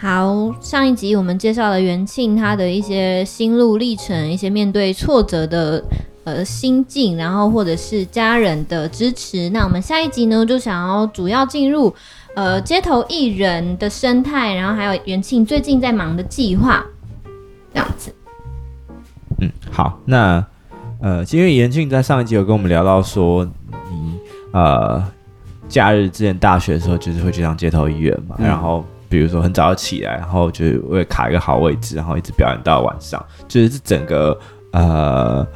好，上一集我们介绍了元庆他的一些心路历程，一些面对挫折的呃心境，然后或者是家人的支持。那我们下一集呢，就想要主要进入呃街头艺人的生态，然后还有元庆最近在忙的计划，这样子。嗯，好，那呃，因为元庆在上一集有跟我们聊到说，你呃假日之前大学的时候就是会去当街头艺人嘛，嗯、然后。比如说很早起来，然后就会卡一个好位置，然后一直表演到晚上，就是整个呃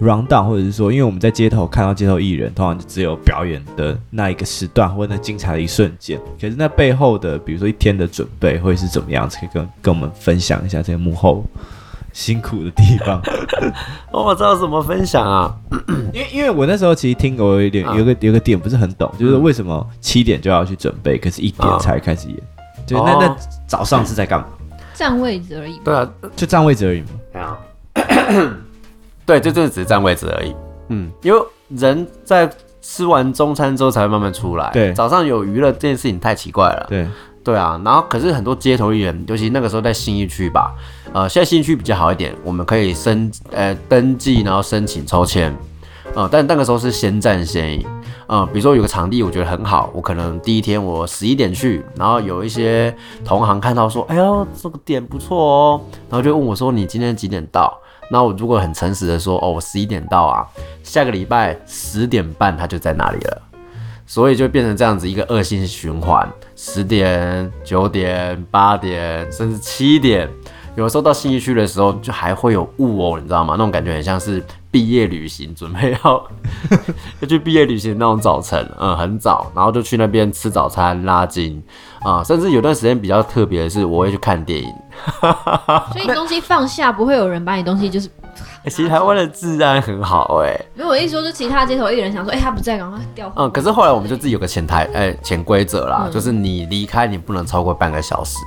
round down，或者是说，因为我们在街头看到街头艺人，通常就只有表演的那一个时段或者那精彩的一瞬间，可是那背后的，比如说一天的准备会是怎么样子？可以跟跟我们分享一下这个幕后辛苦的地方。我不知道怎么分享啊，因为因为我那时候其实听过有一点，有个有个点不是很懂，就是为什么七点就要去准备，可是一点才开始演。对，那那早上是在干嘛？占位置而已。对啊，就占位置而已嘛。对啊，对，就就只是占位置而已。嗯，因为人在吃完中餐之后才会慢慢出来。对，早上有娱乐这件事情太奇怪了。对，对啊。然后可是很多街头艺人，尤其那个时候在新义区吧，呃，现在信义区比较好一点，我们可以申呃登记，然后申请抽签。呃，但那个时候是先占先赢。嗯，比如说有个场地我觉得很好，我可能第一天我十一点去，然后有一些同行看到说，哎呦这个点不错哦，然后就问我说，你今天几点到？那我如果很诚实的说，哦我十一点到啊，下个礼拜十点半他就在那里了，所以就变成这样子一个恶性循环，十点、九点、八点，甚至七点。有的时候到信义区的时候，就还会有雾哦，你知道吗？那种感觉很像是毕业旅行，准备要 要去毕业旅行的那种早晨，嗯，很早，然后就去那边吃早餐、拉筋啊、嗯，甚至有段时间比较特别的是，我会去看电影。所以东西放下，不会有人把你东西就是。欸、其实台湾的治安很好哎、欸。如果一说，就其他街头艺人想说，哎、欸，他不在，赶快掉。嗯，可是后来我们就自己有个潜台，哎，潜规则啦，嗯、就是你离开，你不能超过半个小时。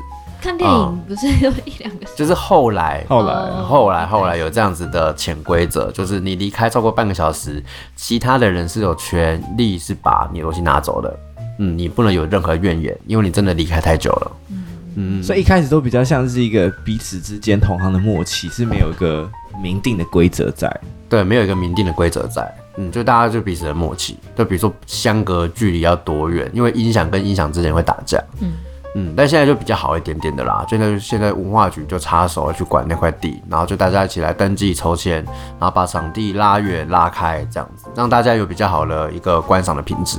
看电影不是有一两个、嗯，就是后来，后来，后来，后来有这样子的潜规则，就是你离开超过半个小时，其他的人是有权利是把你的东西拿走的。嗯，你不能有任何怨言，因为你真的离开太久了。嗯嗯，所以一开始都比较像是一个彼此之间同行的默契，是没有一个明定的规则在。对，没有一个明定的规则在。嗯，就大家就彼此的默契，就比如说相隔距离要多远，因为音响跟音响之间会打架。嗯。嗯，但现在就比较好一点点的啦。现在现在文化局就插手去管那块地，然后就大家一起来登记抽签，然后把场地拉远拉开，这样子让大家有比较好的一个观赏的品质。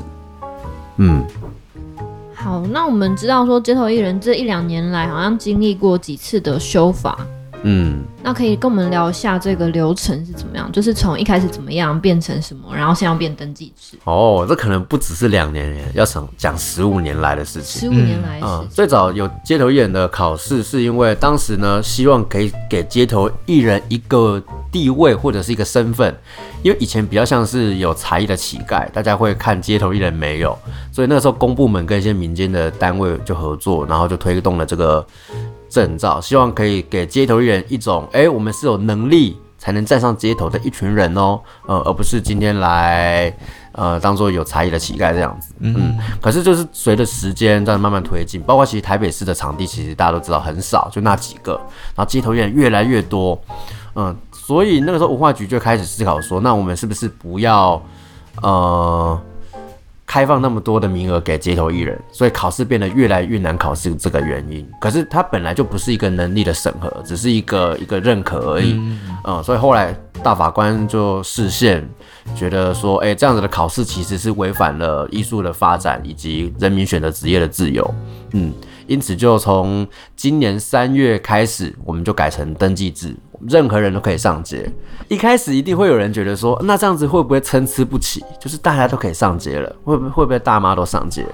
嗯，好，那我们知道说街头艺人这一两年来好像经历过几次的修法。嗯，那可以跟我们聊一下这个流程是怎么样？就是从一开始怎么样变成什么，然后现在要变登记制。哦，这可能不只是两年，要讲讲十五年来的事情。十五年来，嗯，最早有街头艺人的考试，是因为当时呢，希望可以给街头艺人一个地位或者是一个身份，因为以前比较像是有才艺的乞丐，大家会看街头艺人没有，所以那个时候公部门跟一些民间的单位就合作，然后就推动了这个。证照，希望可以给街头艺人一种，哎、欸，我们是有能力才能站上街头的一群人哦，呃，而不是今天来，呃，当做有才艺的乞丐这样子。嗯，嗯，可是就是随着时间在慢慢推进，包括其实台北市的场地，其实大家都知道很少，就那几个，然后街头艺人越来越多，嗯，所以那个时候文化局就开始思考说，那我们是不是不要，呃。开放那么多的名额给街头艺人，所以考试变得越来越难考试，这个原因。可是它本来就不是一个能力的审核，只是一个一个认可而已。嗯，嗯，所以后来大法官就视线，觉得说，哎，这样子的考试其实是违反了艺术的发展以及人民选择职业的自由。嗯，因此就从今年三月开始，我们就改成登记制。任何人都可以上街。一开始一定会有人觉得说，那这样子会不会参差不齐？就是大家都可以上街了，会不会会不会大妈都上街？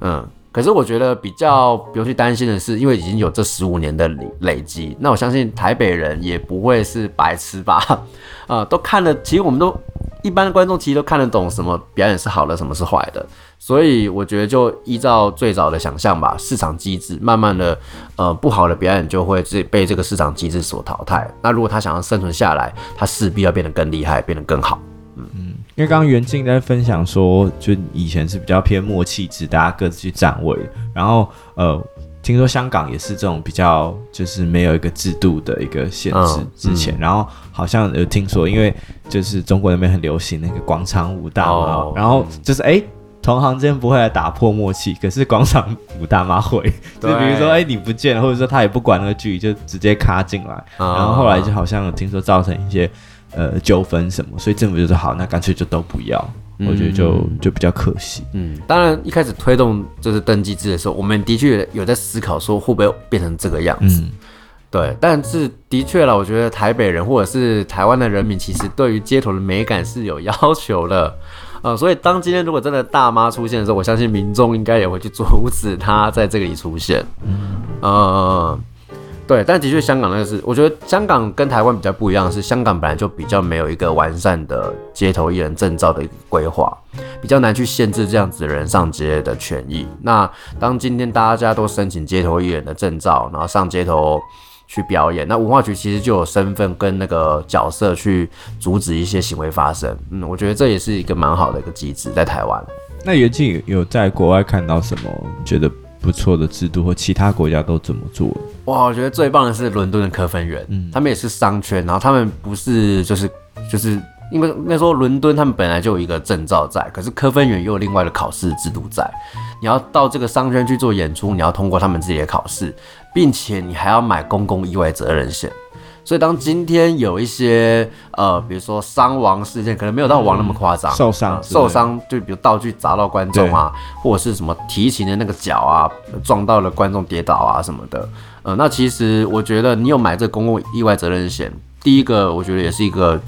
嗯，可是我觉得比较不用去担心的是，因为已经有这十五年的累累积，那我相信台北人也不会是白痴吧？啊、都看了，其实我们都一般的观众其实都看得懂什么表演是好的，什么是坏的。所以我觉得就依照最早的想象吧，市场机制慢慢的，呃，不好的表演就会被这个市场机制所淘汰。那如果他想要生存下来，他势必要变得更厉害，变得更好。嗯嗯，因为刚刚袁静在分享说，就以前是比较偏默契制，大家各自去站位。然后呃，听听说香港也是这种比较，就是没有一个制度的一个限制。嗯、之前，然后好像有听说，因为就是中国那边很流行那个广场舞大妈，哦、然后就是哎。诶同行之间不会来打破默契，可是广场舞大妈会，就比如说，哎、欸，你不见了，或者说他也不管那个距离，就直接卡进来，哦、然后后来就好像有听说造成一些呃纠纷什么，所以政府就说好，那干脆就都不要，嗯、我觉得就就比较可惜。嗯，当然一开始推动就是登记制的时候，我们的确有在思考说会不会变成这个样子，嗯、对，但是的确了，我觉得台北人或者是台湾的人民，其实对于街头的美感是有要求的。呃，所以当今天如果真的大妈出现的时候，我相信民众应该也会去阻 止她在这里出现。嗯，呃，对，但的确香港那个是，我觉得香港跟台湾比较不一样的是，香港本来就比较没有一个完善的街头艺人证照的一个规划，比较难去限制这样子的人上街的权益。那当今天大家都申请街头艺人的证照，然后上街头。去表演，那文化局其实就有身份跟那个角色去阻止一些行为发生。嗯，我觉得这也是一个蛮好的一个机制，在台湾。那袁静有在国外看到什么觉得不错的制度，或其他国家都怎么做？哇，我觉得最棒的是伦敦的科芬园，嗯，他们也是商圈，然后他们不是就是就是。因为那时候伦敦他们本来就有一个证照在，可是科芬园又有另外的考试制度在。你要到这个商圈去做演出，你要通过他们自己的考试，并且你还要买公共意外责任险。所以当今天有一些呃，比如说伤亡事件，可能没有到亡那么夸张，受伤受伤就比如道具砸到观众啊，或者是什么提琴的那个脚啊撞到了观众跌倒啊什么的。呃，那其实我觉得你有买这公共意外责任险，第一个我觉得也是一个。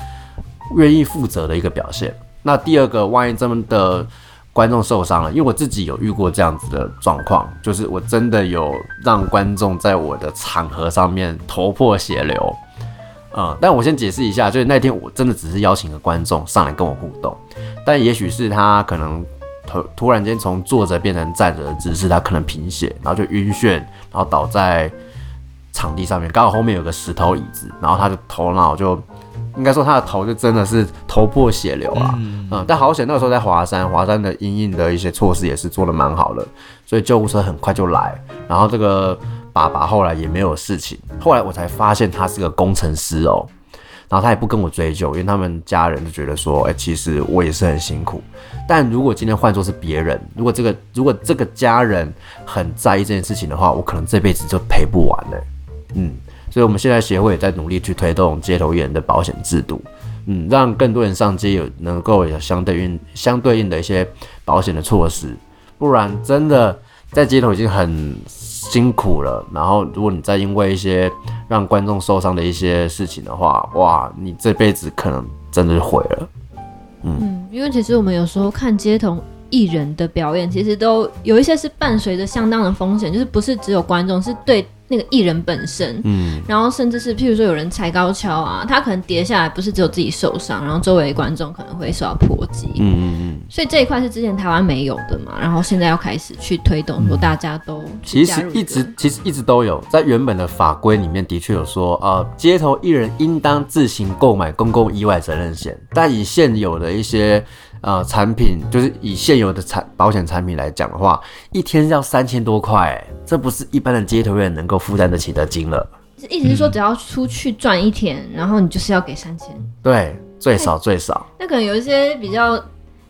愿意负责的一个表现。那第二个，万一真的观众受伤了，因为我自己有遇过这样子的状况，就是我真的有让观众在我的场合上面头破血流。嗯，但我先解释一下，就是那天我真的只是邀请个观众上来跟我互动，但也许是他可能突突然间从坐着变成站着的姿势，他可能贫血，然后就晕眩，然后倒在场地上面，刚好后面有个石头椅子，然后他的头脑就。应该说他的头就真的是头破血流啊，嗯，嗯，但好险那个时候在华山，华山的因应的一些措施也是做的蛮好的，所以救护车很快就来，然后这个爸爸后来也没有事情，后来我才发现他是个工程师哦，然后他也不跟我追究，因为他们家人就觉得说，哎，其实我也是很辛苦，但如果今天换做是别人，如果这个如果这个家人很在意这件事情的话，我可能这辈子就赔不完了，嗯。所以，我们现在协会也在努力去推动街头艺人的保险制度，嗯，让更多人上街有能够有相对应、相对应的一些保险的措施。不然，真的在街头已经很辛苦了。然后，如果你再因为一些让观众受伤的一些事情的话，哇，你这辈子可能真的是毁了。嗯，因为其实我们有时候看街头艺人的表演，其实都有一些是伴随着相当的风险，就是不是只有观众，是对。那个艺人本身，嗯，然后甚至是譬如说有人踩高跷啊，他可能跌下来，不是只有自己受伤，然后周围观众可能会受到波及，嗯嗯嗯，所以这一块是之前台湾没有的嘛，然后现在要开始去推动，说大家都其实一直其实一直都有在原本的法规里面的确有说，呃，街头艺人应当自行购买公共意外责任险，但以现有的一些。呃，产品就是以现有的产保险产品来讲的话，一天要三千多块，这不是一般的街头艺人能够负担得起的金额。意思是说，只要出去赚一天，嗯、然后你就是要给三千。对，最少最少。那可能有一些比较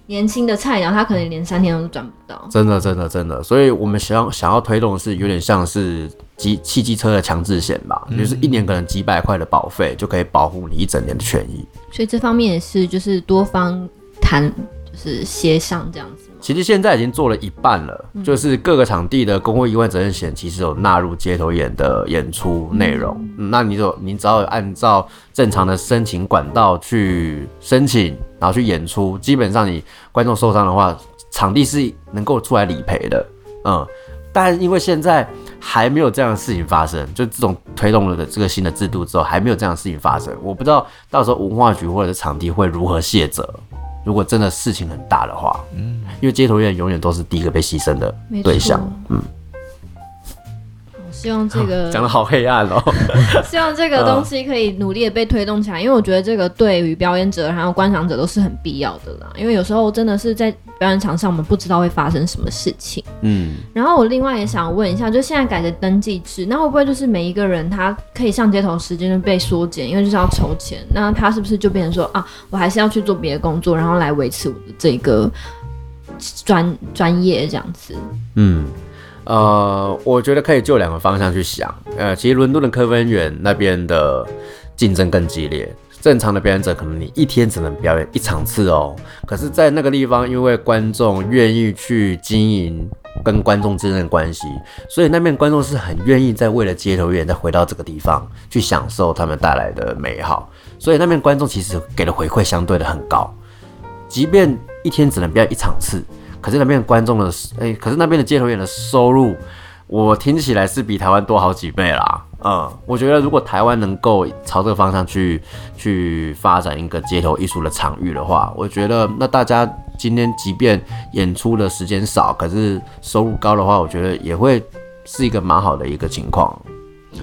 年轻的菜鸟，他可能连三天都赚不到。真的，真的，真的。所以我们想要想要推动的是，有点像是机汽机车的强制险吧，嗯、就是一年可能几百块的保费就可以保护你一整年的权益。所以这方面也是，就是多方。谈就是协商这样子，其实现在已经做了一半了，嗯、就是各个场地的公共意外责任险其实有纳入街头演的演出内容。那你就你只要按照正常的申请管道去申请，然后去演出，基本上你观众受伤的话，场地是能够出来理赔的。嗯，但因为现在还没有这样的事情发生，就这种推动了的这个新的制度之后，还没有这样的事情发生，我不知道到时候文化局或者是场地会如何卸责。如果真的事情很大的话，嗯，因为街头艺人永远都是第一个被牺牲的对象，嗯。是希望这个 讲得好黑暗哦。希望这个东西可以努力的被推动起来，因为我觉得这个对于表演者还有观赏者都是很必要的啦。因为有时候真的是在表演场上，我们不知道会发生什么事情。嗯。然后我另外也想问一下，就现在改的登记制，那会不会就是每一个人他可以上街头时间就被缩减，因为就是要筹钱？那他是不是就变成说啊，我还是要去做别的工作，然后来维持我的这个专专业这样子？嗯。呃，我觉得可以就两个方向去想。呃，其实伦敦的科芬园那边的竞争更激烈。正常的表演者可能你一天只能表演一场次哦。可是，在那个地方，因为观众愿意去经营跟观众之间的关系，所以那边观众是很愿意在为了街头艺人再回到这个地方去享受他们带来的美好。所以那边观众其实给的回馈相对的很高，即便一天只能表演一场次。可是那边观众的，哎、欸，可是那边的街头演的收入，我听起来是比台湾多好几倍啦。嗯，我觉得如果台湾能够朝这个方向去去发展一个街头艺术的场域的话，我觉得那大家今天即便演出的时间少，可是收入高的话，我觉得也会是一个蛮好的一个情况。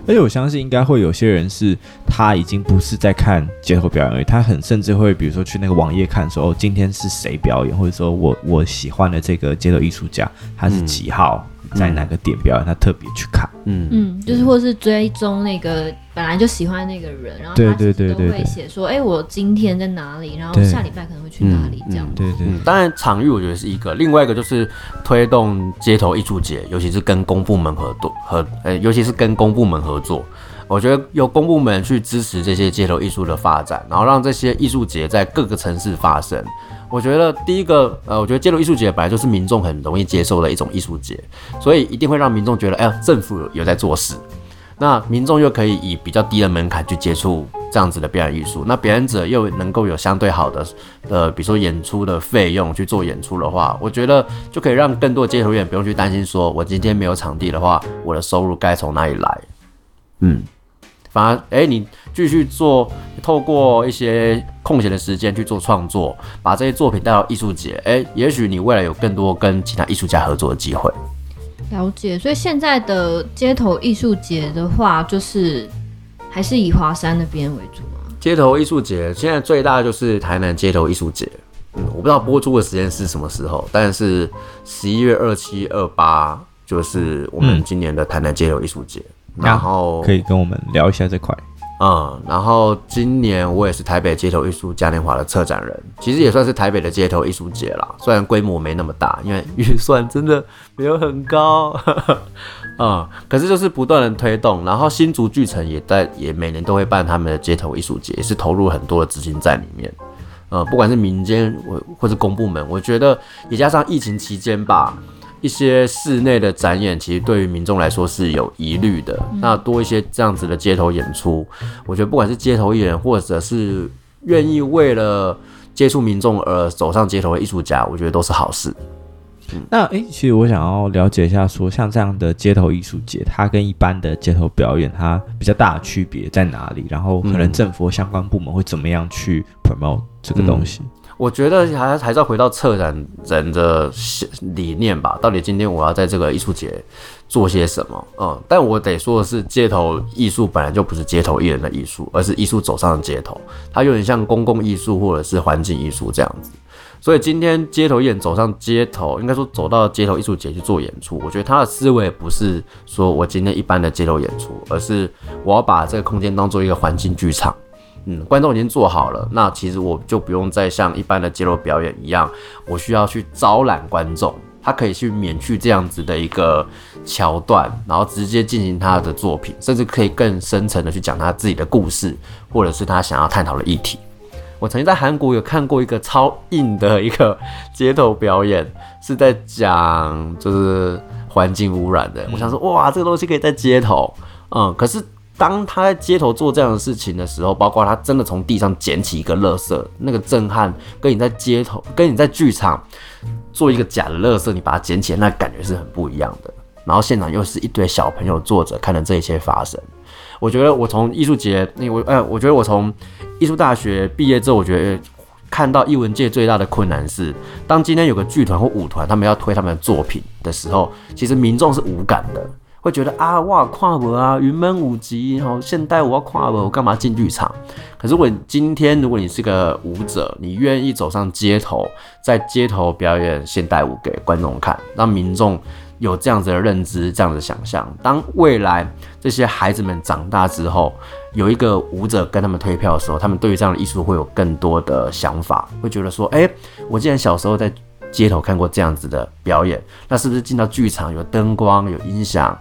而且我相信应该会有些人是他已经不是在看街头表演而已，他很甚至会比如说去那个网页看说哦，今天是谁表演，或者说我我喜欢的这个街头艺术家他是几号。在哪个点表演，他特别去看，嗯嗯，就是或是追踪那个本来就喜欢那个人，然后他其实都会写说，哎，我今天在哪里，然后下礼拜可能会去哪里，这样子。对对，当然场域我觉得是一个，另外一个就是推动街头艺术节，尤其是跟公部门合作和，呃，尤其是跟公部门合作，我觉得由公部门去支持这些街头艺术的发展，然后让这些艺术节在各个城市发生。我觉得第一个，呃，我觉得街头艺术节本来就是民众很容易接受的一种艺术节，所以一定会让民众觉得，哎呀，政府有在做事，那民众又可以以比较低的门槛去接触这样子的表演艺术，那表演者又能够有相对好的，呃，比如说演出的费用去做演出的话，我觉得就可以让更多的街头艺人不用去担心，说我今天没有场地的话，我的收入该从哪里来？嗯。反而，哎、欸，你继续做，透过一些空闲的时间去做创作，把这些作品带到艺术节，哎、欸，也许你未来有更多跟其他艺术家合作的机会。了解，所以现在的街头艺术节的话，就是还是以华山那边为主吗？街头艺术节现在最大的就是台南街头艺术节，嗯，我不知道播出的时间是什么时候，但是十一月二七、二八就是我们今年的台南街头艺术节。嗯然后可以跟我们聊一下这块，嗯，然后今年我也是台北街头艺术嘉年华的策展人，其实也算是台北的街头艺术节啦，虽然规模没那么大，因为预算真的没有很高，嗯，可是就是不断的推动，然后新竹剧城也在也每年都会办他们的街头艺术节，也是投入很多的资金在里面，嗯，不管是民间或或是公部门，我觉得也加上疫情期间吧。一些室内的展演，其实对于民众来说是有疑虑的。那多一些这样子的街头演出，我觉得不管是街头艺人，或者是愿意为了接触民众而走上街头的艺术家，我觉得都是好事。嗯、那诶，其实我想要了解一下说，说像这样的街头艺术节，它跟一般的街头表演，它比较大的区别在哪里？然后可能政府相关部门会怎么样去 promote 这个东西？嗯我觉得还还是要回到策展人的理念吧。到底今天我要在这个艺术节做些什么？嗯，但我得说的是，街头艺术本来就不是街头艺人的艺术，而是艺术走上了街头。它有点像公共艺术或者是环境艺术这样子。所以今天街头艺人走上街头，应该说走到街头艺术节去做演出，我觉得他的思维不是说我今天一般的街头演出，而是我要把这个空间当做一个环境剧场。嗯，观众已经做好了，那其实我就不用再像一般的街头表演一样，我需要去招揽观众，他可以去免去这样子的一个桥段，然后直接进行他的作品，甚至可以更深层的去讲他自己的故事，或者是他想要探讨的议题。我曾经在韩国有看过一个超硬的一个街头表演，是在讲就是环境污染的。我想说，哇，这个东西可以在街头，嗯，可是。当他在街头做这样的事情的时候，包括他真的从地上捡起一个垃圾，那个震撼跟你在街头、跟你在剧场做一个假的垃圾，你把它捡起来，那感觉是很不一样的。然后现场又是一堆小朋友坐着看着这一切发生。我觉得我从艺术节，那我哎，我觉得我从艺术大学毕业之后，我觉得看到艺文界最大的困难是，当今天有个剧团或舞团他们要推他们的作品的时候，其实民众是无感的。会觉得啊，哇，跨博啊，云门舞集，然后现代我要跨博，我干嘛进剧场？可是，如果今天如果你是个舞者，你愿意走上街头，在街头表演现代舞给观众看，让民众有这样子的认知、这样子的想象。当未来这些孩子们长大之后，有一个舞者跟他们推票的时候，他们对于这样的艺术会有更多的想法，会觉得说，哎、我既然小时候在街头看过这样子的表演，那是不是进到剧场有灯光、有音响、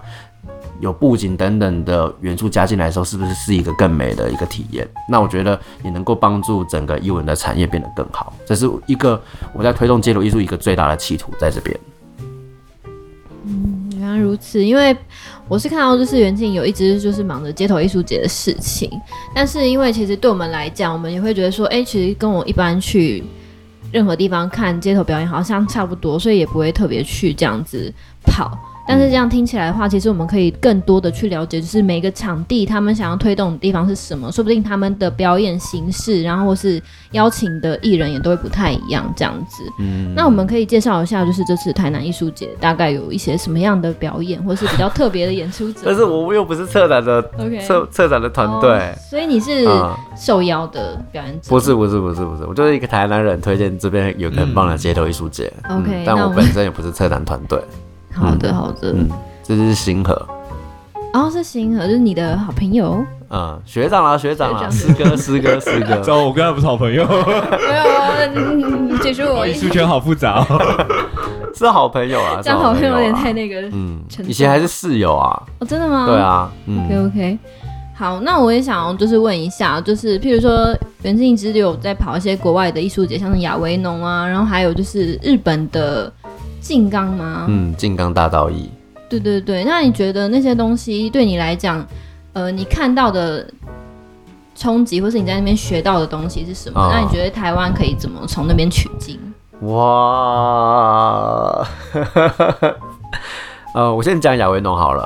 有布景等等的元素加进来的时候，是不是是一个更美的一个体验？那我觉得也能够帮助整个艺文的产业变得更好。这是一个我在推动街头艺术一个最大的企图在这边。嗯，原来如此。因为我是看到就是袁静有一直就是忙着街头艺术节的事情，但是因为其实对我们来讲，我们也会觉得说，哎、其实跟我一般去。任何地方看街头表演好像差不多，所以也不会特别去这样子跑。但是这样听起来的话，其实我们可以更多的去了解，就是每个场地他们想要推动的地方是什么，说不定他们的表演形式，然后或是邀请的艺人也都会不太一样，这样子。嗯。那我们可以介绍一下，就是这次台南艺术节大概有一些什么样的表演，或是比较特别的演出者。但是我又不是策展的策策展的团队，哦，所以你是受邀的表演者？不是不是不是不是，我就是一个台南人推荐这边有个很棒的街头艺术节。OK，嗯，但我本身也不是策展团队。好的，好的。嗯，这是星河。哦，是星河，就是你的好朋友。嗯，学长啊，学长啊，师哥，师哥，师哥。走，我跟他不是好朋友。没有，解释我。艺术圈好复杂。是好朋友啊，这样好朋友有点太那个。嗯，以前还是室友啊。哦，真的吗？对啊。OK OK。好，那我也想就是问一下，就是譬如说，袁静一直有在跑一些国外的艺术节，像是亚维农啊，然后还有就是日本的。静冈吗？嗯，静冈大道义。对对对，那你觉得那些东西对你来讲，呃，你看到的冲击，或是你在那边学到的东西是什么？哦、那你觉得台湾可以怎么从那边取经？哇，呃，我先讲亚维农好了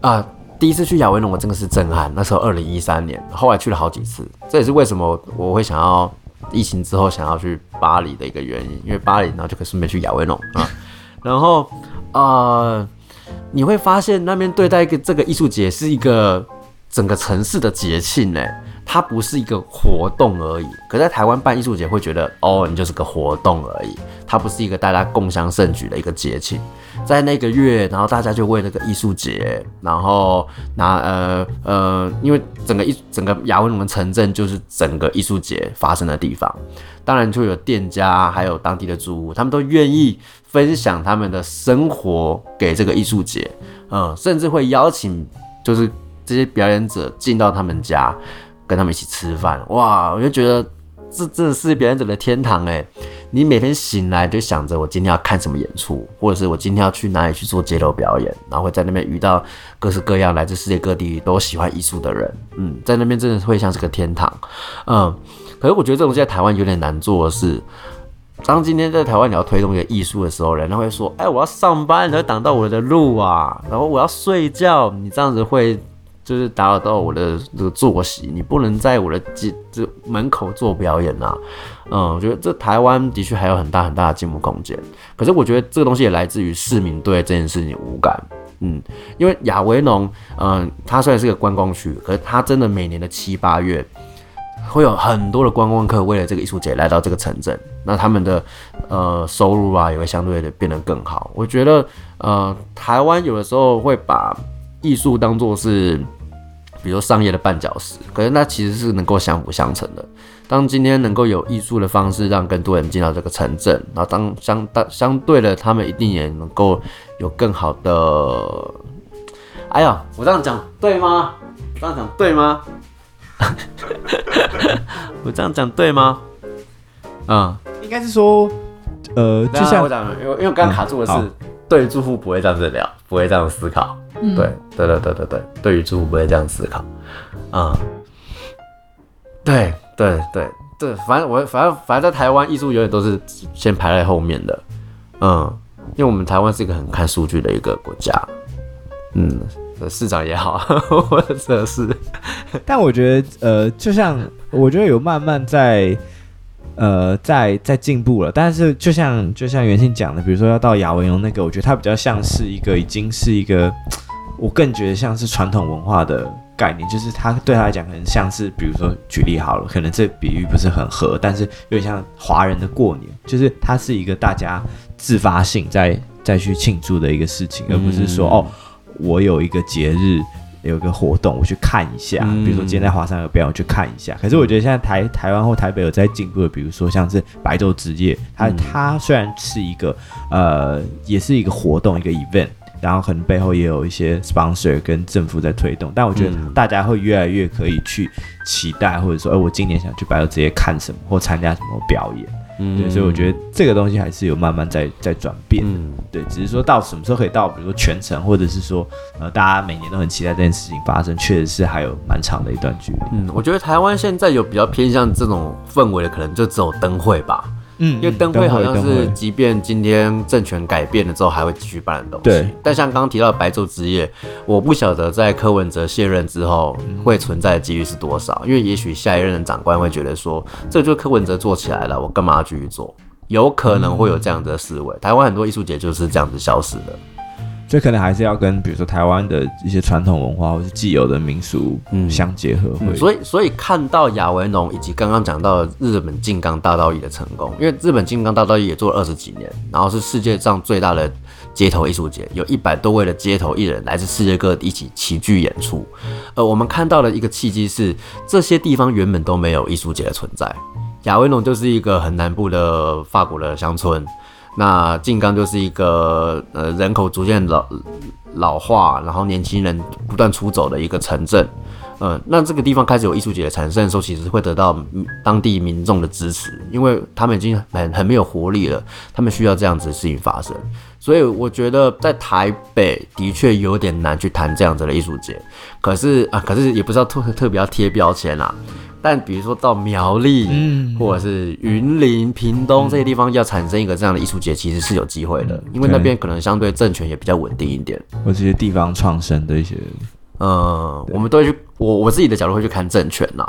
啊、呃。第一次去亚维农，我真的是震撼。那时候二零一三年，后来去了好几次，这也是为什么我会想要疫情之后想要去巴黎的一个原因，因为巴黎然后就可以顺便去亚维农啊。然后，呃，你会发现那边对待一个这个艺术节是一个整个城市的节庆呢，它不是一个活动而已。可在台湾办艺术节会觉得，哦，你就是个活动而已，它不是一个大家共襄盛举的一个节庆。在那个月，然后大家就为那个艺术节，然后拿呃呃，因为整个艺整个亚维农的城镇就是整个艺术节发生的地方，当然就有店家，还有当地的住户，他们都愿意分享他们的生活给这个艺术节，嗯，甚至会邀请就是这些表演者进到他们家，跟他们一起吃饭，哇，我就觉得这真的是表演者的天堂哎。你每天醒来就想着我今天要看什么演出，或者是我今天要去哪里去做街头表演，然后会在那边遇到各式各样来自世界各地都喜欢艺术的人，嗯，在那边真的会像是个天堂，嗯。可是我觉得这种在台湾有点难做的是，当今天在台湾你要推动一个艺术的时候，人家会说，哎，我要上班，你会挡到我的路啊，然后我要睡觉，你这样子会。就是打扰到我的这个作息，你不能在我的这这门口做表演呐、啊。嗯，我觉得这台湾的确还有很大很大的进步空间。可是我觉得这个东西也来自于市民对这件事情无感。嗯，因为亚维农，嗯，它虽然是个观光区，可是它真的每年的七八月会有很多的观光客为了这个艺术节来到这个城镇，那他们的呃收入啊也会相对的变得更好。我觉得呃台湾有的时候会把艺术当做是。比如商业的绊脚石，可是那其实是能够相辅相成的。当今天能够有艺术的方式让更多人进到这个城镇，然后当相当相对的，他们一定也能够有更好的。哎呀，我这样讲对吗？这样讲对吗？我这样讲对吗？嗯，应该是说，呃，就像我讲，因为因为刚刚卡住的是，嗯、对住户不会这样子聊，不会这样思考。对对对对对对，对于住户不会这样思考，啊、嗯，对对对对，反正我反正反正在台湾艺术永远都是先排在后面的，嗯，因为我们台湾是一个很看数据的一个国家，嗯，市长也好，或者是，但我觉得呃，就像我觉得有慢慢在呃在在进步了，但是就像就像袁庆讲的，比如说要到亚文荣那个，我觉得它比较像是一个已经是一个。我更觉得像是传统文化的概念，就是它对他来讲，可能像是比如说举例好了，可能这比喻不是很合，但是有点像华人的过年，就是它是一个大家自发性在再去庆祝的一个事情，而不是说、嗯、哦，我有一个节日。有个活动，我去看一下。比如说今天在华山有表演，我去看一下。可是我觉得现在台台湾或台北有在进步的，比如说像是白昼之夜，它它虽然是一个呃，也是一个活动，一个 event，然后可能背后也有一些 sponsor 跟政府在推动，但我觉得大家会越来越可以去期待，或者说，哎，我今年想去白昼之夜看什么，或参加什么表演。嗯，对，所以我觉得这个东西还是有慢慢在在转变。嗯，对，只是说到什么时候可以到，比如说全程，或者是说，呃，大家每年都很期待这件事情发生，确实是还有蛮长的一段距离。嗯，我觉得台湾现在有比较偏向这种氛围的，可能就只有灯会吧。嗯，因为灯会好像是，即便今天政权改变了之后，还会继续办的东西。对。但像刚刚提到的白昼之夜，我不晓得在柯文哲卸任之后会存在的几率是多少，因为也许下一任的长官会觉得说，这就是柯文哲做起来了，我干嘛要继续做？有可能会有这样的思维。台湾很多艺术节就是这样子消失的。所以可能还是要跟比如说台湾的一些传统文化或是既有的民俗嗯相结合会、嗯嗯。所以所以看到亚维农以及刚刚讲到的日本静冈大道艺的成功，因为日本静冈大道艺也做了二十几年，然后是世界上最大的街头艺术节，有一百多位的街头艺人来自世界各地一起齐聚演出。呃，我们看到的一个契机是，这些地方原本都没有艺术节的存在。亚维农就是一个很南部的法国的乡村。那静冈就是一个呃人口逐渐老老化，然后年轻人不断出走的一个城镇，呃，那这个地方开始有艺术节的产生的时候，其实会得到当地民众的支持，因为他们已经很很没有活力了，他们需要这样子的事情发生，所以我觉得在台北的确有点难去谈这样子的艺术节，可是啊，可是也不知道特特别要贴标签啦。但比如说到苗栗，嗯，或者是云林、屏东这些地方，要产生一个这样的艺术节，其实是有机会的，因为那边可能相对政权也比较稳定一点，或这些地方创生的一些，呃，我们都会去，我我自己的角度会去看政权呐。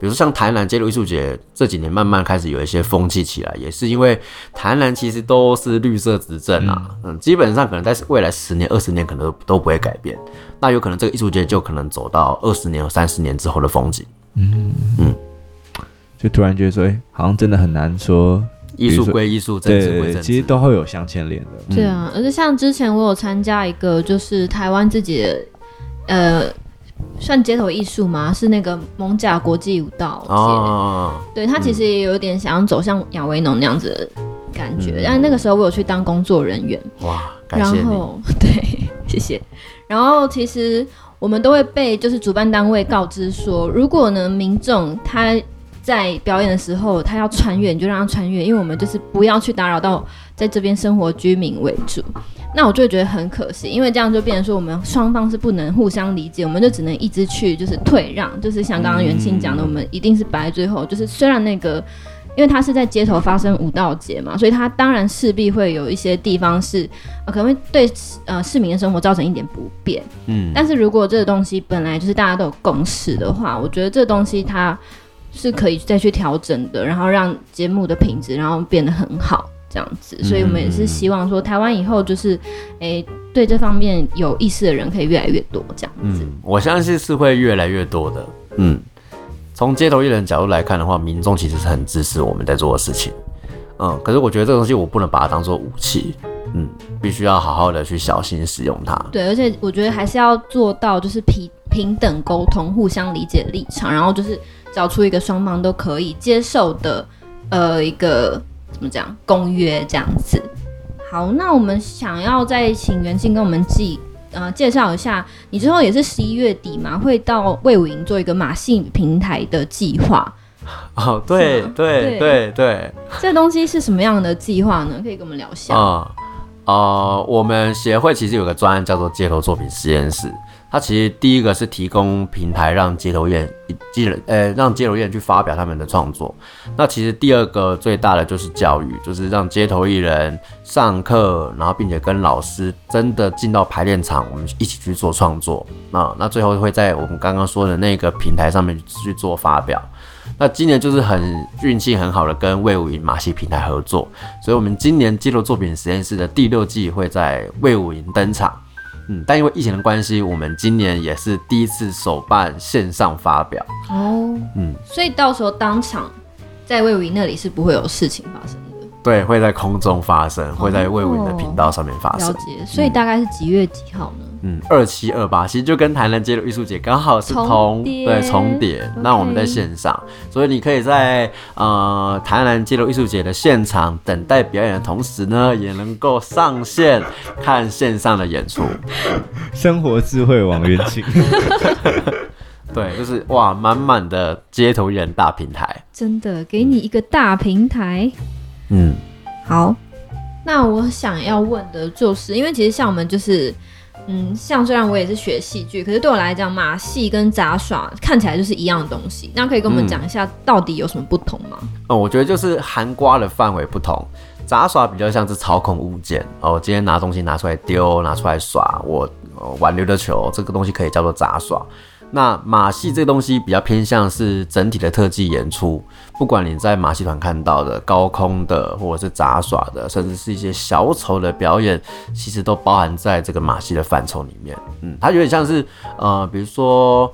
比如说像台南街头艺术节这几年慢慢开始有一些风气起来，也是因为台南其实都是绿色执政啊，嗯，基本上可能在未来十年、二十年可能都不会改变，那有可能这个艺术节就可能走到二十年、三十年之后的风景。嗯。嗯，就突然觉得说，哎、欸，好像真的很难说，艺术归艺术，政治归政治，其实都会有相牵连的。嗯、对啊，而且像之前我有参加一个，就是台湾自己的，呃，算街头艺术吗？是那个蒙甲国际舞蹈节。哦，对，他其实也有点想要走向亚维农那样子的感觉，嗯、但那个时候我有去当工作人员。哇，感谢。然后，对，谢谢。然后其实。我们都会被就是主办单位告知说，如果呢民众他在表演的时候他要穿越，你就让他穿越，因为我们就是不要去打扰到在这边生活居民为主。那我就会觉得很可惜，因为这样就变成说我们双方是不能互相理解，我们就只能一直去就是退让，就是像刚刚元庆讲的，我们一定是摆在最后，就是虽然那个。因为它是在街头发生舞蹈节嘛，所以它当然势必会有一些地方是，呃，可能会对呃市民的生活造成一点不便。嗯，但是如果这个东西本来就是大家都有共识的话，我觉得这个东西它是可以再去调整的，然后让节目的品质然后变得很好这样子。所以我们也是希望说，台湾以后就是，诶，对这方面有意识的人可以越来越多这样子。嗯，我相信是会越来越多的。嗯。从街头艺人角度来看的话，民众其实是很支持我们在做的事情，嗯，可是我觉得这个东西我不能把它当做武器，嗯，必须要好好的去小心使用它。对，而且我觉得还是要做到就是平平等沟通、互相理解立场，然后就是找出一个双方都可以接受的，呃，一个怎么讲公约这样子。好，那我们想要再请袁静跟我们记。呃，介绍一下，你之后也是十一月底嘛，会到魏武营做一个马戏平台的计划。哦，对对对对，这东西是什么样的计划呢？可以跟我们聊一下。啊、呃呃，我们协会其实有个专案叫做街头作品实验室。它其实第一个是提供平台，让街头艺人、艺人呃，让街头艺人去发表他们的创作。那其实第二个最大的就是教育，就是让街头艺人上课，然后并且跟老师真的进到排练场，我们一起去做创作。那那最后会在我们刚刚说的那个平台上面去做发表。那今年就是很运气很好的跟魏武营马戏平台合作，所以我们今年街头作品实验室的第六季会在魏武营登场。嗯，但因为疫情的关系，我们今年也是第一次首办线上发表。哦，嗯，所以到时候当场在魏武营那里是不会有事情发生的。对，会在空中发生，会在魏武营的频道上面发生。了解，所以大概是几月几号呢？嗯，二七二八，其实就跟台南街头艺术节刚好是同重对重叠。那我们在线上，所以你可以在呃台南街头艺术节的现场等待表演的同时呢，也能够上线看线上的演出。生活智慧王元庆，对，就是哇，满满的街头艺人大平台。真的给你一个大平台。嗯，好，那我想要问的就是，因为其实像我们就是，嗯，像虽然我也是学戏剧，可是对我来讲，马戏跟杂耍看起来就是一样的东西。那可以跟我们讲一下，到底有什么不同吗？嗯，哦，我觉得就是含瓜的范围不同，杂耍比较像是操控物件哦，今天拿东西拿出来丢，拿出来耍，我，哦，玩溜溜球，这个东西可以叫做杂耍。那马戏这个东西比较偏向是整体的特技演出，不管你在马戏团看到的高空的，或者是杂耍的，甚至是一些小丑的表演，其实都包含在这个马戏的范畴里面。嗯，它有点像是呃，比如说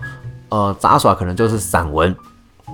呃，杂耍可能就是散文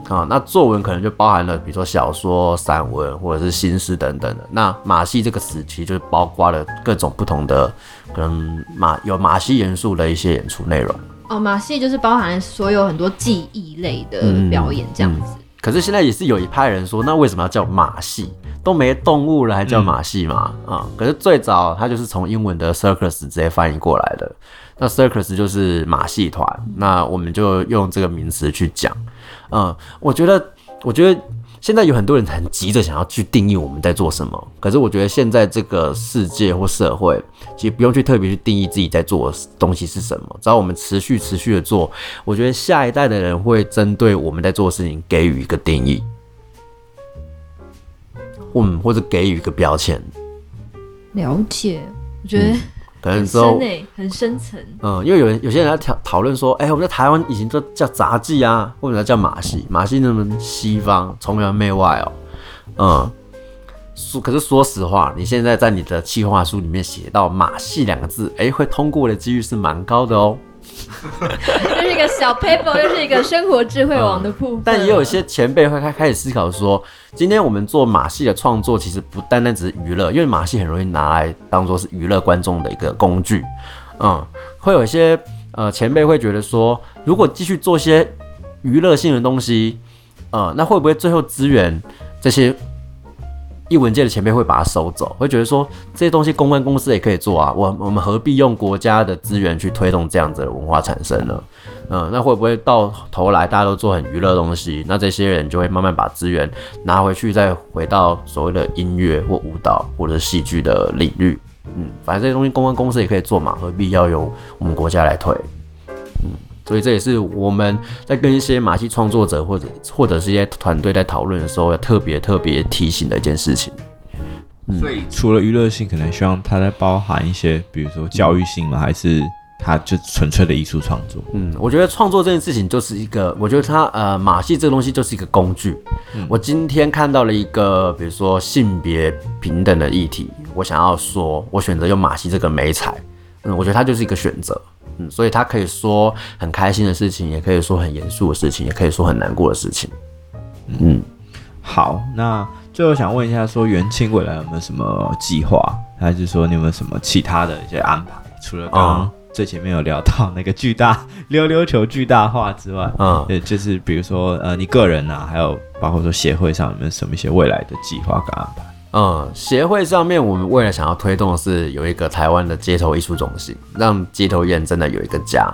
啊，那作文可能就包含了比如说小说、散文或者是新诗等等的。那马戏这个词其实就是包括了各种不同的可能马有马戏元素的一些演出内容。哦，马戏就是包含所有很多技艺类的表演这样子。嗯嗯。可是现在也是有一派人说，那为什么要叫马戏？都没动物了，还叫马戏吗？啊、可是最早它就是从英文的 circus 直接翻译过来的。那 circus 就是马戏团，那我们就用这个名词去讲。嗯，我觉得，我觉得。现在有很多人很急着想要去定义我们在做什么，可是我觉得现在这个世界或社会，其实不用去特别去定义自己在做的东西是什么，只要我们持续持续的做，我觉得下一代的人会针对我们在做的事情给予一个定义，嗯，或者给予一个标签。了解，我觉得、嗯。可能之后很深层，嗯，因为有人有些人在讨讨论说，哎、欸，我们在台湾以前都叫杂技啊，为什么要叫马戏？马戏那么西方，崇洋媚外哦，嗯，说可是说实话，你现在在你的企划书里面写到马戏两个字，哎、欸，会通过的几率是蛮高的哦。一个小 paper，又是一个生活智慧网的部分、嗯。但也有一些前辈会开开始思考说，今天我们做马戏的创作，其实不单单只是娱乐，因为马戏很容易拿来当做是娱乐观众的一个工具。嗯，会有一些呃前辈会觉得说，如果继续做些娱乐性的东西，呃，那会不会最后资源这些？一文界的前辈会把它收走，会觉得说这些东西公关公司也可以做啊，我我们何必用国家的资源去推动这样子的文化产生呢？嗯，那会不会到头来大家都做很娱乐的东西，那这些人就会慢慢把资源拿回去，再回到所谓的音乐或舞蹈或者戏剧的领域？嗯，反正这些东西公关公司也可以做嘛，何必要由我们国家来推？嗯所以这也是我们在跟一些马戏创作者或者或者是一些团队在讨论的时候，要特别特别提醒的一件事情。嗯，所以除了娱乐性，可能希望它在包含一些，比如说教育性嘛？还是它就纯粹的艺术创作？嗯，我觉得创作这件事情就是一个，我觉得它呃马戏这个东西就是一个工具。嗯，我今天看到了一个，比如说性别平等的议题，我想要说，我选择用马戏这个媒材，嗯，我觉得它就是一个选择。嗯，所以他可以说很开心的事情，也可以说很严肃的事情，也可以说很难过的事情。嗯，好，那最后想问一下，说元庆未来有没有什么计划，还是说你有没有什么其他的一些安排？除了刚刚最前面有聊到那个巨大 溜溜球巨大化之外，嗯，也就是比如说呃，你个人啊，还有包括说协会上有没有什么一些未来的计划跟安排？嗯，协会上面，我们未来想要推动的是有一个台湾的街头艺术中心，让街头艺人真的有一个家，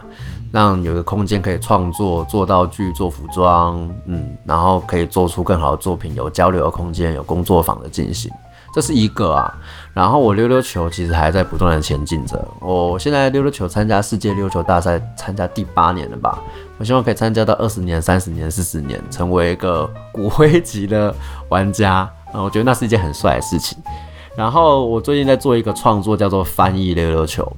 让有一个空间可以创作、做道具、做服装，嗯，然后可以做出更好的作品，有交流的空间，有工作坊的进行，这是一个啊。然后我溜溜球其实还在不断的前进着，我现在溜溜球参加世界溜球大赛，参加第八年了吧？我希望可以参加到二十年、三十年、四十年，成为一个骨灰级的玩家。嗯，我觉得那是一件很帅的事情。然后我最近在做一个创作，叫做翻译溜溜球。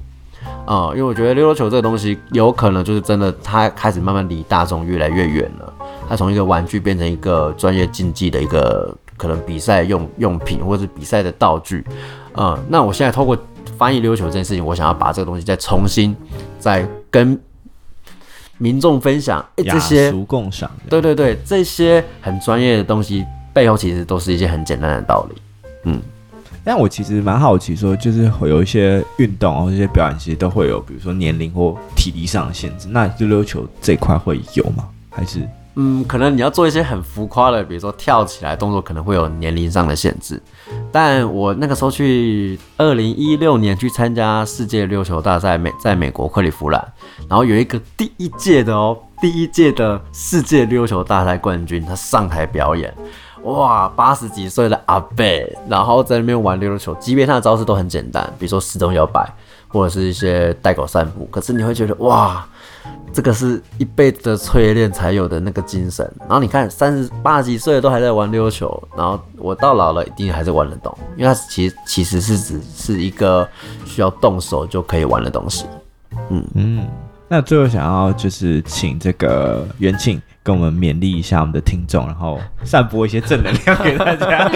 嗯，因为我觉得溜溜球这个东西有可能就是真的，它开始慢慢离大众越来越远了。它从一个玩具变成一个专业竞技的一个可能比赛用用品，或者是比赛的道具。嗯，那我现在透过翻译溜球这件事情，我想要把这个东西再重新再跟民众分享。哎，这些共享，对对对，这些很专业的东西背后其实都是一些很简单的道理。嗯。但我其实蛮好奇，说就是会有一些运动或这些表演，其实都会有，比如说年龄或体力上的限制。那溜溜球这块会有吗？还是？嗯，可能你要做一些很浮夸的，比如说跳起来动作，可能会有年龄上的限制。但我那个时候去二零一六年去参加世界溜球大赛，美在美国克利夫兰，然后有一个第一届的哦，第一届的世界溜球大赛冠军，他上台表演。哇，八十几岁的阿伯，然后在那边玩溜溜球，即便他的招式都很简单，比如说时钟摇摆，或者是一些带狗散步，可是你会觉得哇，这个是一辈子的淬炼才有的那个精神。然后你看，三十八十几岁都还在玩溜溜球，然后我到老了一定还是玩得动，因为它其实其实是只是一个需要动手就可以玩的东西。嗯嗯，那最后想要就是请这个元庆。跟我们勉励一下我们的听众，然后散播一些正能量给大家，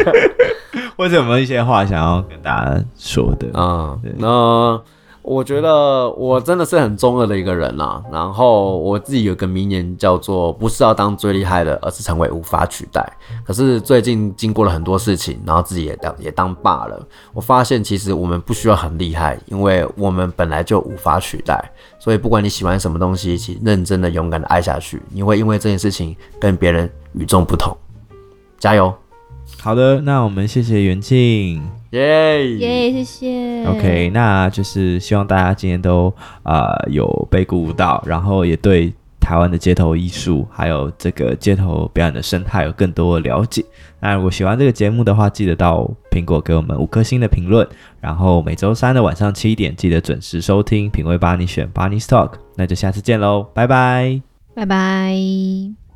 或者有没有一些话想要跟大家说的啊？那我觉得我真的是很中二的一个人啦。然后我自己有个名言叫做“不是要当最厉害的，而是成为无法取代”。可是最近经过了很多事情，然后自己也当也当爸了，我发现其实我们不需要很厉害，因为我们本来就无法取代。所以不管你喜欢什么东西，一起认真的、勇敢的爱下去，你会因为这件事情跟别人与众不同。加油！好的，那我们谢谢元庆，耶耶，谢谢。OK，那就是希望大家今天都啊、呃、有被鼓舞到，然后也对。台湾的街头艺术，还有这个街头表演的生态有更多的了解。那如果喜欢这个节目的话，记得到苹果给我们五颗星的评论。然后每周三的晚上七点，记得准时收听品味吧你选 Barney's Talk。那就下次见喽，拜拜，拜拜。